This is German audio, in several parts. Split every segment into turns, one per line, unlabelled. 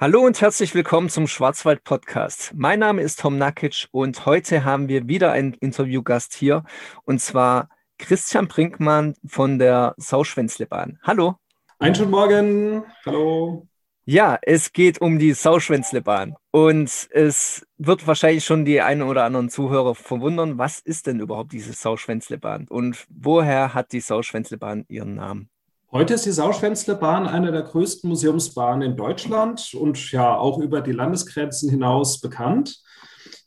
Hallo und herzlich willkommen zum Schwarzwald Podcast. Mein Name ist Tom Nakic und heute haben wir wieder einen Interviewgast hier und zwar Christian Brinkmann von der Sauschwänzlebahn. Hallo.
Einen schönen Morgen. Hallo.
Ja, es geht um die Sauschwänzlebahn und es wird wahrscheinlich schon die einen oder anderen Zuhörer verwundern, was ist denn überhaupt diese Sauschwänzlebahn und woher hat die Sauschwänzlebahn ihren Namen?
Heute ist die Sauschwänzlebahn eine der größten Museumsbahnen in Deutschland und ja auch über die Landesgrenzen hinaus bekannt.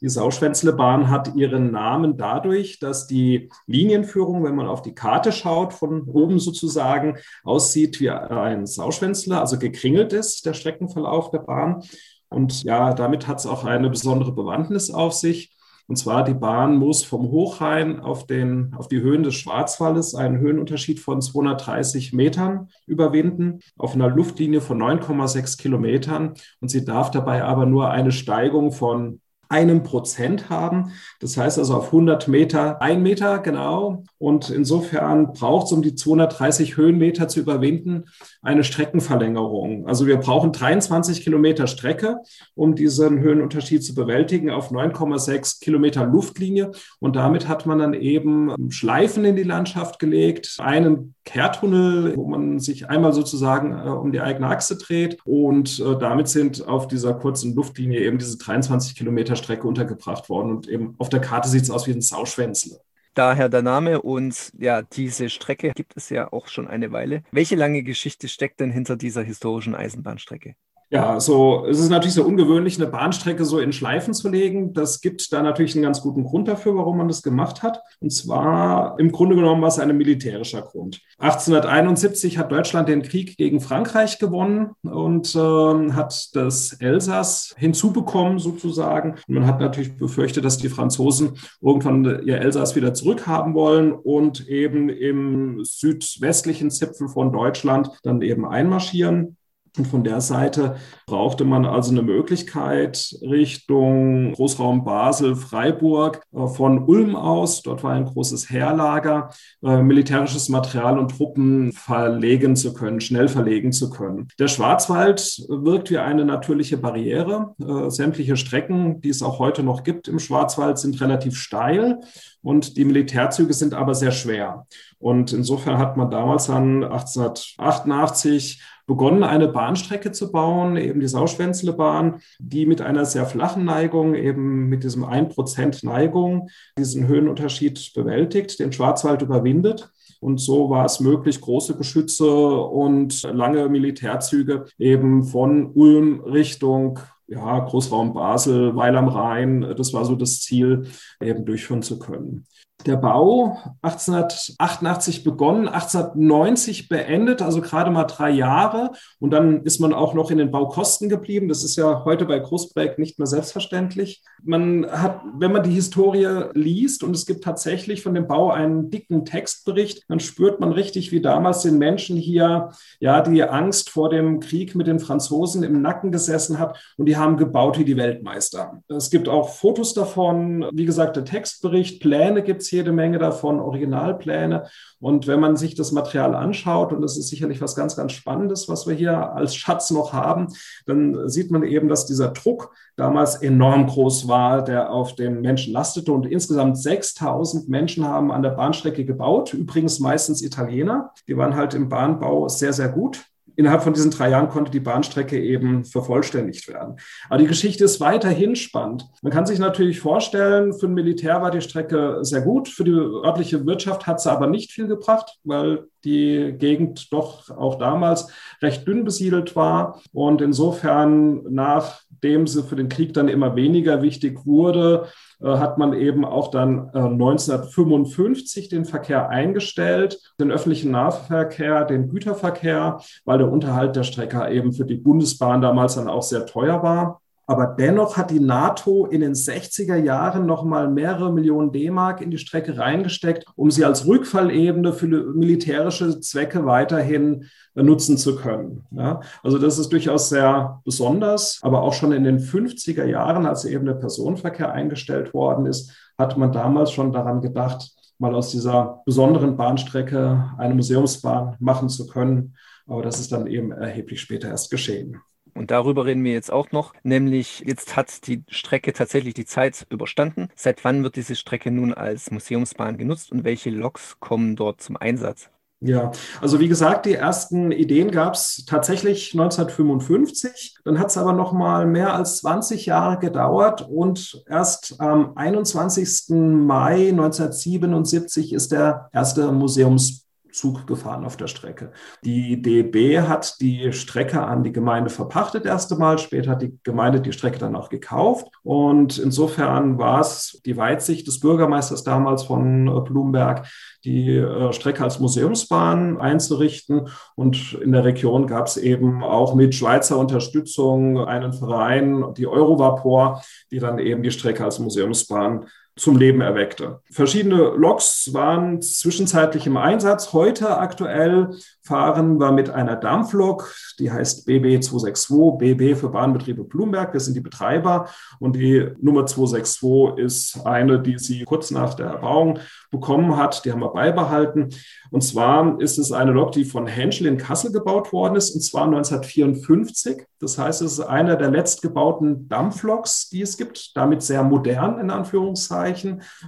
Die Sauschwänzlebahn hat ihren Namen dadurch, dass die Linienführung, wenn man auf die Karte schaut, von oben sozusagen aussieht wie ein Sauschwänzler, also gekringelt ist, der Streckenverlauf der Bahn. Und ja, damit hat es auch eine besondere Bewandtnis auf sich. Und zwar die Bahn muss vom Hochrhein auf, den, auf die Höhen des Schwarzwaldes einen Höhenunterschied von 230 Metern überwinden, auf einer Luftlinie von 9,6 Kilometern. Und sie darf dabei aber nur eine Steigung von einem Prozent haben. Das heißt also auf 100 Meter ein Meter genau. Und insofern braucht es, um die 230 Höhenmeter zu überwinden, eine Streckenverlängerung. Also wir brauchen 23 Kilometer Strecke, um diesen Höhenunterschied zu bewältigen auf 9,6 Kilometer Luftlinie. Und damit hat man dann eben Schleifen in die Landschaft gelegt, einen Kehrtunnel, wo man sich einmal sozusagen äh, um die eigene Achse dreht. Und äh, damit sind auf dieser kurzen Luftlinie eben diese 23 Kilometer Strecke untergebracht worden. Und eben auf der Karte sieht es aus wie ein Sauschwänzle.
Daher der Name und ja, diese Strecke gibt es ja auch schon eine Weile. Welche lange Geschichte steckt denn hinter dieser historischen Eisenbahnstrecke?
Ja, so es ist natürlich so ungewöhnlich, eine Bahnstrecke so in Schleifen zu legen. Das gibt da natürlich einen ganz guten Grund dafür, warum man das gemacht hat. Und zwar im Grunde genommen war es ein militärischer Grund. 1871 hat Deutschland den Krieg gegen Frankreich gewonnen und äh, hat das Elsass hinzubekommen sozusagen. Und man hat natürlich befürchtet, dass die Franzosen irgendwann ihr Elsass wieder zurückhaben wollen und eben im südwestlichen Zipfel von Deutschland dann eben einmarschieren. Und von der Seite brauchte man also eine Möglichkeit Richtung Großraum Basel, Freiburg, äh, von Ulm aus, dort war ein großes Heerlager, äh, militärisches Material und Truppen verlegen zu können, schnell verlegen zu können. Der Schwarzwald wirkt wie eine natürliche Barriere. Äh, sämtliche Strecken, die es auch heute noch gibt im Schwarzwald, sind relativ steil und die Militärzüge sind aber sehr schwer. Und insofern hat man damals dann 1888 begonnen, eine Bahnstrecke zu bauen, eben die Sauschwänzlebahn, die mit einer sehr flachen Neigung, eben mit diesem 1% Neigung, diesen Höhenunterschied bewältigt, den Schwarzwald überwindet. Und so war es möglich, große Geschütze und lange Militärzüge eben von Ulm Richtung ja, Großraum Basel, Weil am Rhein, das war so das Ziel, eben durchführen zu können der Bau 1888 begonnen, 1890 beendet, also gerade mal drei Jahre. Und dann ist man auch noch in den Baukosten geblieben. Das ist ja heute bei Großprojekten nicht mehr selbstverständlich. Man hat, wenn man die Historie liest und es gibt tatsächlich von dem Bau einen dicken Textbericht, dann spürt man richtig, wie damals den Menschen hier ja die Angst vor dem Krieg mit den Franzosen im Nacken gesessen hat und die haben gebaut wie die Weltmeister. Es gibt auch Fotos davon, wie gesagt, der Textbericht, Pläne gibt es jede Menge davon, Originalpläne. Und wenn man sich das Material anschaut, und das ist sicherlich was ganz, ganz Spannendes, was wir hier als Schatz noch haben, dann sieht man eben, dass dieser Druck damals enorm groß war, der auf den Menschen lastete. Und insgesamt 6000 Menschen haben an der Bahnstrecke gebaut, übrigens meistens Italiener. Die waren halt im Bahnbau sehr, sehr gut innerhalb von diesen drei Jahren konnte die Bahnstrecke eben vervollständigt werden. Aber die Geschichte ist weiterhin spannend. Man kann sich natürlich vorstellen, für ein Militär war die Strecke sehr gut, für die örtliche Wirtschaft hat sie aber nicht viel gebracht, weil die Gegend doch auch damals recht dünn besiedelt war. Und insofern, nachdem sie für den Krieg dann immer weniger wichtig wurde, äh, hat man eben auch dann 1955 äh, den Verkehr eingestellt, den öffentlichen Nahverkehr, den Güterverkehr, weil der Unterhalt der Strecke eben für die Bundesbahn damals dann auch sehr teuer war. Aber dennoch hat die NATO in den 60er Jahren nochmal mehrere Millionen D-Mark in die Strecke reingesteckt, um sie als Rückfallebene für militärische Zwecke weiterhin nutzen zu können. Ja, also das ist durchaus sehr besonders. Aber auch schon in den 50er Jahren, als eben der Personenverkehr eingestellt worden ist, hat man damals schon daran gedacht, mal aus dieser besonderen Bahnstrecke eine Museumsbahn machen zu können. Aber das ist dann eben erheblich später erst geschehen.
Und darüber reden wir jetzt auch noch, nämlich jetzt hat die Strecke tatsächlich die Zeit überstanden. Seit wann wird diese Strecke nun als Museumsbahn genutzt und welche Loks kommen dort zum Einsatz?
Ja, also wie gesagt, die ersten Ideen gab es tatsächlich 1955. Dann hat es aber noch mal mehr als 20 Jahre gedauert und erst am 21. Mai 1977 ist der erste Museums Zug gefahren auf der Strecke. Die DB hat die Strecke an die Gemeinde verpachtet erste Mal, später hat die Gemeinde die Strecke dann auch gekauft und insofern war es die Weitsicht des Bürgermeisters damals von äh, Blumberg, die äh, Strecke als Museumsbahn einzurichten und in der Region gab es eben auch mit Schweizer Unterstützung einen Verein, die Eurovapor, die dann eben die Strecke als Museumsbahn zum Leben erweckte. Verschiedene Loks waren zwischenzeitlich im Einsatz. Heute aktuell fahren wir mit einer Dampflok, die heißt BB 262, BB für Bahnbetriebe Blumberg. Wir sind die Betreiber und die Nummer 262 ist eine, die sie kurz nach der Erbauung bekommen hat. Die haben wir beibehalten. Und zwar ist es eine Lok, die von Henschel in Kassel gebaut worden ist, und zwar 1954. Das heißt, es ist einer der letztgebauten Dampfloks, die es gibt, damit sehr modern in Anführungszeichen.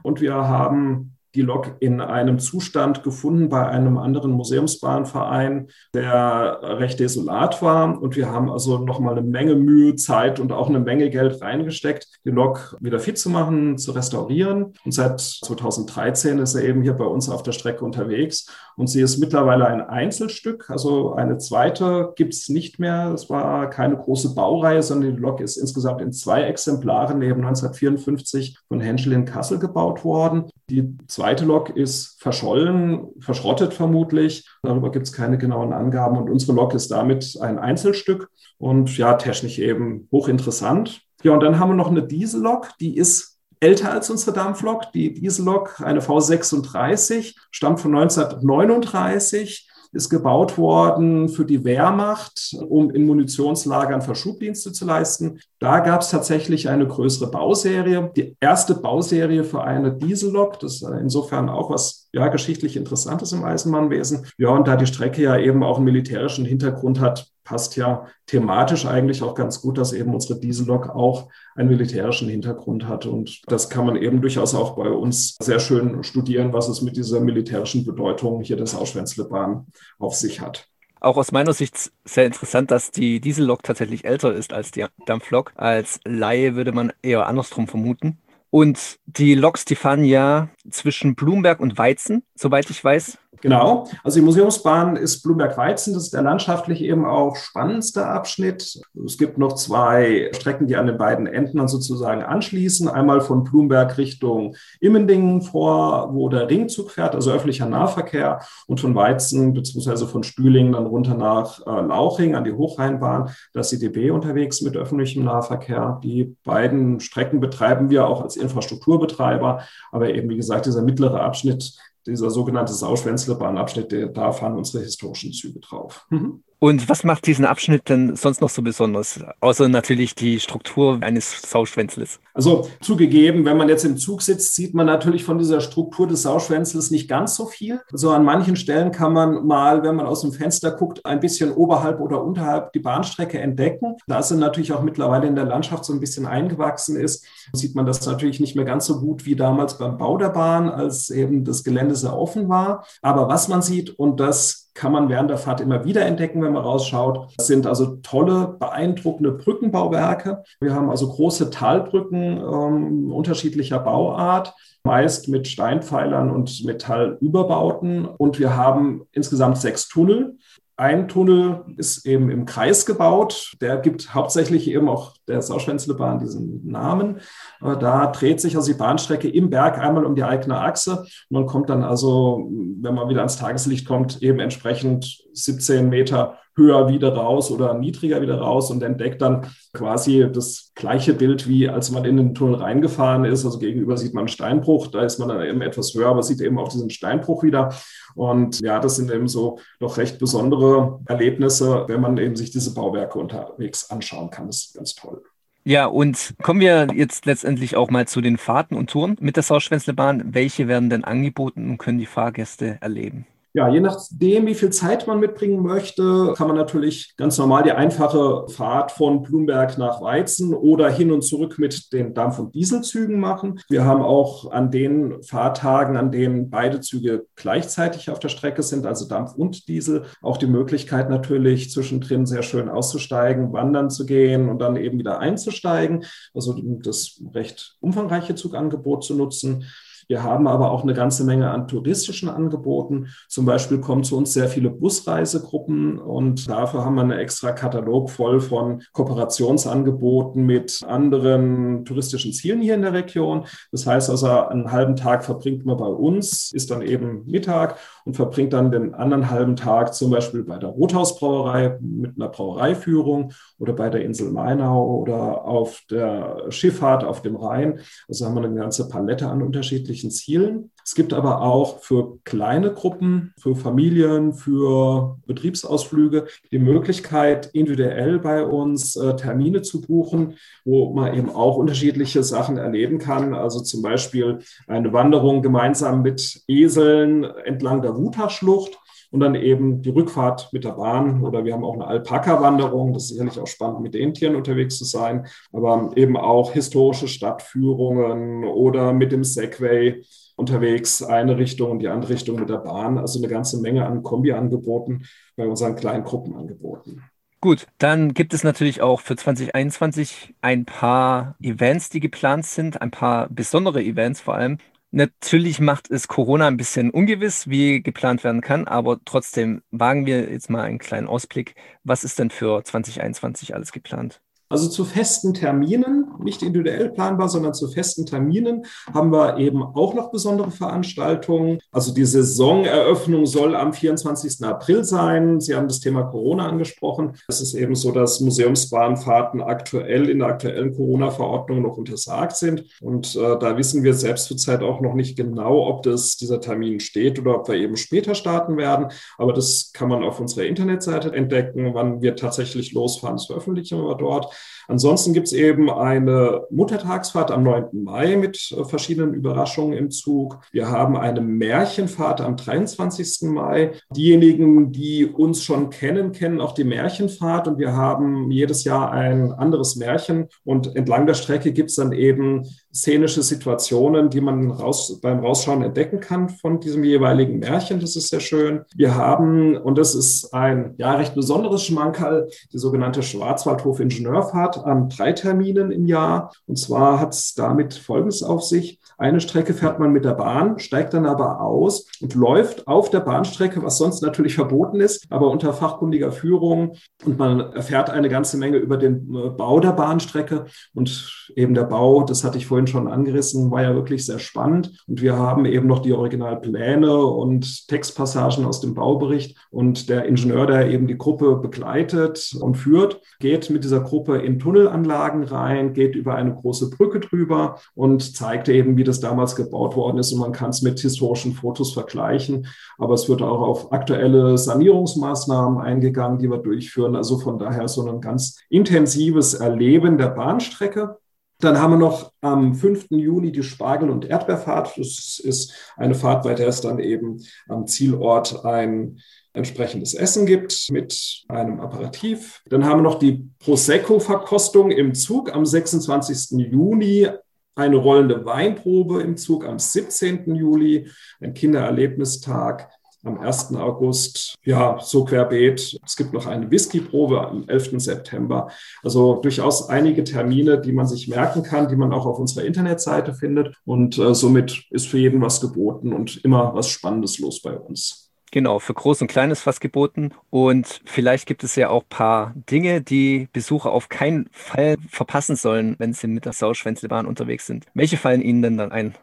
Und wir haben die Lok in einem Zustand gefunden bei einem anderen Museumsbahnverein, der recht desolat war. Und wir haben also nochmal eine Menge Mühe, Zeit und auch eine Menge Geld reingesteckt, die Lok wieder fit zu machen, zu restaurieren. Und seit 2013 ist er eben hier bei uns auf der Strecke unterwegs. Und sie ist mittlerweile ein Einzelstück. Also eine zweite gibt es nicht mehr. Es war keine große Baureihe, sondern die Lok ist insgesamt in zwei Exemplaren neben 1954 von Henschel in Kassel gebaut worden. Die zweite Lok ist verschollen, verschrottet vermutlich. Darüber gibt es keine genauen Angaben. Und unsere Lok ist damit ein Einzelstück und ja, technisch eben hochinteressant. Ja, und dann haben wir noch eine Diesellok, die ist älter als unsere Dampflok. Die Diesellok, eine V36, stammt von 1939 ist gebaut worden für die Wehrmacht, um in Munitionslagern Verschubdienste zu leisten. Da gab es tatsächlich eine größere Bauserie, die erste Bauserie für eine Diesellok. Das ist insofern auch was ja, geschichtlich Interessantes im Eisenbahnwesen. Ja, und da die Strecke ja eben auch einen militärischen Hintergrund hat, passt ja thematisch eigentlich auch ganz gut, dass eben unsere Diesellok auch einen militärischen Hintergrund hat. Und das kann man eben durchaus auch bei uns sehr schön studieren, was es mit dieser militärischen Bedeutung hier der Sauschwänzlebahn auf sich hat.
Auch aus meiner Sicht sehr interessant, dass die Diesellok tatsächlich älter ist als die Dampflok. Als Laie würde man eher andersrum vermuten. Und die Loks, die fahren ja zwischen Blumberg und Weizen, soweit ich weiß.
Genau. Also die Museumsbahn ist Blumberg-Weizen. Das ist der landschaftlich eben auch spannendste Abschnitt. Es gibt noch zwei Strecken, die an den beiden Enden dann sozusagen anschließen. Einmal von Blumberg Richtung Immendingen vor, wo der Ringzug fährt, also öffentlicher Nahverkehr. Und von Weizen beziehungsweise von Stühlingen dann runter nach äh, Lauching an die Hochrheinbahn. Da ist die DB unterwegs mit öffentlichem Nahverkehr. Die beiden Strecken betreiben wir auch als Infrastrukturbetreiber. Aber eben, wie gesagt, dieser mittlere Abschnitt dieser sogenannte Sauschwänzle-Bahnabschnitt, da fahren unsere historischen Züge drauf. Mhm.
Und was macht diesen Abschnitt denn sonst noch so besonders? Außer natürlich die Struktur eines Sauschwänzles.
Also zugegeben, wenn man jetzt im Zug sitzt, sieht man natürlich von dieser Struktur des Sauschwänzles nicht ganz so viel. Also an manchen Stellen kann man mal, wenn man aus dem Fenster guckt, ein bisschen oberhalb oder unterhalb die Bahnstrecke entdecken. Da sie natürlich auch mittlerweile in der Landschaft so ein bisschen eingewachsen ist, sieht man das natürlich nicht mehr ganz so gut wie damals beim Bau der Bahn, als eben das Gelände sehr offen war. Aber was man sieht, und das kann man während der Fahrt immer wieder entdecken, wenn man rausschaut. Das sind also tolle, beeindruckende Brückenbauwerke. Wir haben also große Talbrücken ähm, unterschiedlicher Bauart, meist mit Steinpfeilern und Metallüberbauten. Und wir haben insgesamt sechs Tunnel. Ein Tunnel ist eben im Kreis gebaut. Der gibt hauptsächlich eben auch der Sauschwänzlebahn diesen Namen. Da dreht sich also die Bahnstrecke im Berg einmal um die eigene Achse. Man kommt dann also, wenn man wieder ans Tageslicht kommt, eben entsprechend 17 Meter höher wieder raus oder niedriger wieder raus und entdeckt dann quasi das gleiche Bild, wie als man in den Tunnel reingefahren ist. Also gegenüber sieht man einen Steinbruch, da ist man dann eben etwas höher, aber sieht eben auch diesen Steinbruch wieder. Und ja, das sind eben so doch recht besondere Erlebnisse, wenn man eben sich diese Bauwerke unterwegs anschauen kann. Das ist ganz toll.
Ja, und kommen wir jetzt letztendlich auch mal zu den Fahrten und Touren mit der Sauschwänzlebahn. Welche werden denn angeboten und können die Fahrgäste erleben?
Ja, je nachdem, wie viel Zeit man mitbringen möchte, kann man natürlich ganz normal die einfache Fahrt von Blumberg nach Weizen oder hin und zurück mit den Dampf- und Dieselzügen machen. Wir haben auch an den Fahrtagen, an denen beide Züge gleichzeitig auf der Strecke sind, also Dampf und Diesel, auch die Möglichkeit natürlich zwischendrin sehr schön auszusteigen, wandern zu gehen und dann eben wieder einzusteigen. Also das recht umfangreiche Zugangebot zu nutzen. Wir haben aber auch eine ganze Menge an touristischen Angeboten. Zum Beispiel kommen zu uns sehr viele Busreisegruppen und dafür haben wir einen extra Katalog voll von Kooperationsangeboten mit anderen touristischen Zielen hier in der Region. Das heißt also, einen halben Tag verbringt man bei uns, ist dann eben Mittag und verbringt dann den anderen halben Tag zum Beispiel bei der Rothausbrauerei mit einer Brauereiführung oder bei der Insel Mainau oder auf der Schifffahrt auf dem Rhein. Also haben wir eine ganze Palette an unterschiedlichen Zielen. Es gibt aber auch für kleine Gruppen, für Familien, für Betriebsausflüge die Möglichkeit, individuell bei uns äh, Termine zu buchen, wo man eben auch unterschiedliche Sachen erleben kann. Also zum Beispiel eine Wanderung gemeinsam mit Eseln entlang der Wutachschlucht und dann eben die Rückfahrt mit der Bahn oder wir haben auch eine Alpaka-Wanderung. Das ist sicherlich auch spannend, mit den Tieren unterwegs zu sein, aber eben auch historische Stadtführungen oder mit dem Segway unterwegs, eine Richtung und die andere Richtung mit der Bahn. Also eine ganze Menge an Kombi-Angeboten bei unseren kleinen Gruppenangeboten.
Gut, dann gibt es natürlich auch für 2021 ein paar Events, die geplant sind, ein paar besondere Events vor allem. Natürlich macht es Corona ein bisschen ungewiss, wie geplant werden kann, aber trotzdem wagen wir jetzt mal einen kleinen Ausblick. Was ist denn für 2021 alles geplant?
Also zu festen Terminen, nicht individuell planbar, sondern zu festen Terminen haben wir eben auch noch besondere Veranstaltungen. Also die Saisoneröffnung soll am 24. April sein. Sie haben das Thema Corona angesprochen. Es ist eben so, dass Museumsbahnfahrten aktuell in der aktuellen Corona-Verordnung noch untersagt sind. Und äh, da wissen wir selbst zurzeit auch noch nicht genau, ob das dieser Termin steht oder ob wir eben später starten werden. Aber das kann man auf unserer Internetseite entdecken, wann wir tatsächlich losfahren. Das veröffentlichen wir dort. Ansonsten gibt es eben eine Muttertagsfahrt am 9. Mai mit äh, verschiedenen Überraschungen im Zug. Wir haben eine Märchenfahrt am 23. Mai. Diejenigen, die uns schon kennen, kennen auch die Märchenfahrt und wir haben jedes Jahr ein anderes Märchen und entlang der Strecke gibt es dann eben szenische Situationen, die man raus, beim Rausschauen entdecken kann von diesem jeweiligen Märchen. Das ist sehr schön. Wir haben, und das ist ein ja recht besonderes Schmankerl, die sogenannte Schwarzwaldhof-Ingenieurfahrt an drei Terminen im Jahr. Und zwar hat es damit Folgendes auf sich. Eine Strecke fährt man mit der Bahn, steigt dann aber aus und läuft auf der Bahnstrecke, was sonst natürlich verboten ist, aber unter fachkundiger Führung. Und man erfährt eine ganze Menge über den äh, Bau der Bahnstrecke. Und eben der Bau, das hatte ich vorhin schon angerissen, war ja wirklich sehr spannend. Und wir haben eben noch die Originalpläne und Textpassagen aus dem Baubericht. Und der Ingenieur, der eben die Gruppe begleitet und führt, geht mit dieser Gruppe in Tunnelanlagen rein, geht über eine große Brücke drüber und zeigt eben, wie das damals gebaut worden ist. Und man kann es mit historischen Fotos vergleichen. Aber es wird auch auf aktuelle Sanierungsmaßnahmen eingegangen, die wir durchführen. Also von daher so ein ganz intensives Erleben der Bahnstrecke. Dann haben wir noch am 5. Juni die Spargel- und Erdbeerfahrt. Das ist eine Fahrt, bei der es dann eben am Zielort ein entsprechendes Essen gibt mit einem Aperitif. Dann haben wir noch die Prosecco-Verkostung im Zug am 26. Juni eine rollende Weinprobe im Zug am 17. Juli, ein Kindererlebnistag am 1. August, ja, so querbeet. Es gibt noch eine Whiskyprobe am 11. September. Also durchaus einige Termine, die man sich merken kann, die man auch auf unserer Internetseite findet. Und äh, somit ist für jeden was geboten und immer was Spannendes los bei uns.
Genau, für Groß und Kleines was geboten. Und vielleicht gibt es ja auch ein paar Dinge, die Besucher auf keinen Fall verpassen sollen, wenn sie mit der Sauschwänzlebahn unterwegs sind. Welche fallen Ihnen denn dann ein?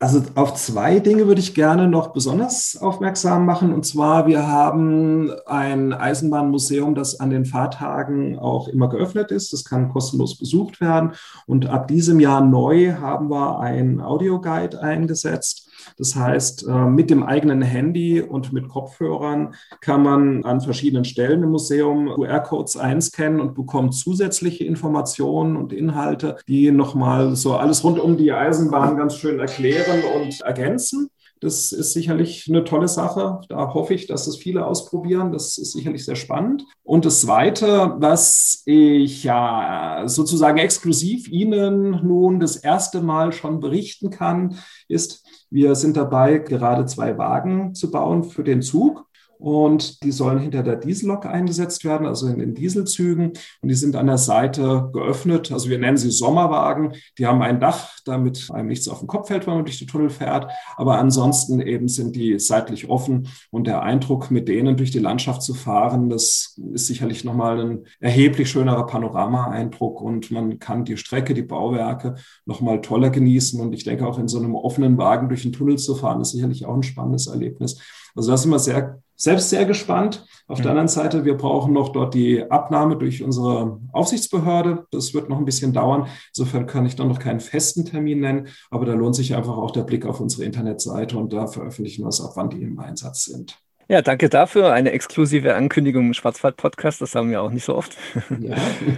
Also auf zwei Dinge würde ich gerne noch besonders aufmerksam machen. Und zwar, wir haben ein Eisenbahnmuseum, das an den Fahrtagen auch immer geöffnet ist. Das kann kostenlos besucht werden. Und ab diesem Jahr neu haben wir ein Audioguide eingesetzt das heißt, äh, mit dem eigenen Handy und mit Kopfhörern kann man an verschiedenen Stellen im Museum QR-Codes einscannen und bekommt zusätzliche Informationen und Inhalte, die nochmal so alles rund um die Eisenbahn ganz schön erklären und ergänzen. Das ist sicherlich eine tolle Sache. Da hoffe ich, dass es viele ausprobieren. Das ist sicherlich sehr spannend. Und das Zweite, was ich ja sozusagen exklusiv Ihnen nun das erste Mal schon berichten kann, ist, wir sind dabei, gerade zwei Wagen zu bauen für den Zug und die sollen hinter der Diesellok eingesetzt werden, also in den Dieselzügen. Und die sind an der Seite geöffnet. Also wir nennen sie Sommerwagen. Die haben ein Dach, damit einem nichts auf den Kopf fällt, wenn man durch die Tunnel fährt. Aber ansonsten eben sind die seitlich offen. Und der Eindruck, mit denen durch die Landschaft zu fahren, das ist sicherlich nochmal ein erheblich schönerer Panorama-Eindruck. Und man kann die Strecke, die Bauwerke nochmal toller genießen. Und ich denke auch in so einem offenen Wagen durch den Tunnel zu fahren, ist sicherlich auch ein spannendes Erlebnis. Also das sind wir sehr, selbst sehr gespannt. Auf mhm. der anderen Seite, wir brauchen noch dort die Abnahme durch unsere Aufsichtsbehörde. Das wird noch ein bisschen dauern. Insofern kann ich dann noch keinen festen Termin nennen, aber da lohnt sich einfach auch der Blick auf unsere Internetseite und da veröffentlichen wir es ab, wann die im Einsatz sind.
Ja, danke dafür. Eine exklusive Ankündigung im Schwarzwald-Podcast, das haben wir auch nicht so oft. Ja.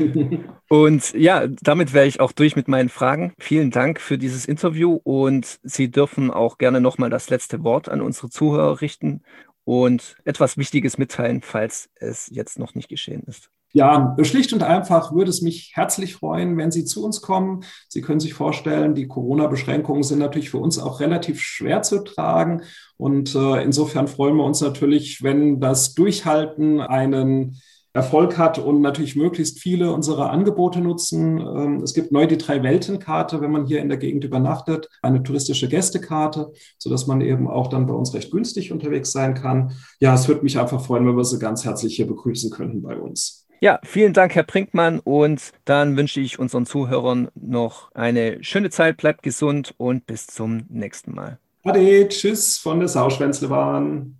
und ja, damit wäre ich auch durch mit meinen Fragen. Vielen Dank für dieses Interview und Sie dürfen auch gerne nochmal das letzte Wort an unsere Zuhörer richten und etwas Wichtiges mitteilen, falls es jetzt noch nicht geschehen ist.
Ja, schlicht und einfach würde es mich herzlich freuen, wenn Sie zu uns kommen. Sie können sich vorstellen, die Corona-Beschränkungen sind natürlich für uns auch relativ schwer zu tragen. Und äh, insofern freuen wir uns natürlich, wenn das Durchhalten einen Erfolg hat und natürlich möglichst viele unserer Angebote nutzen. Ähm, es gibt neu die Drei-Welten-Karte, wenn man hier in der Gegend übernachtet, eine touristische Gästekarte, sodass man eben auch dann bei uns recht günstig unterwegs sein kann. Ja, es würde mich einfach freuen, wenn wir Sie ganz herzlich hier begrüßen könnten bei uns.
Ja, vielen Dank, Herr Brinkmann. Und dann wünsche ich unseren Zuhörern noch eine schöne Zeit. Bleibt gesund und bis zum nächsten Mal.
Ade, tschüss von der Sauschwänzlebahn.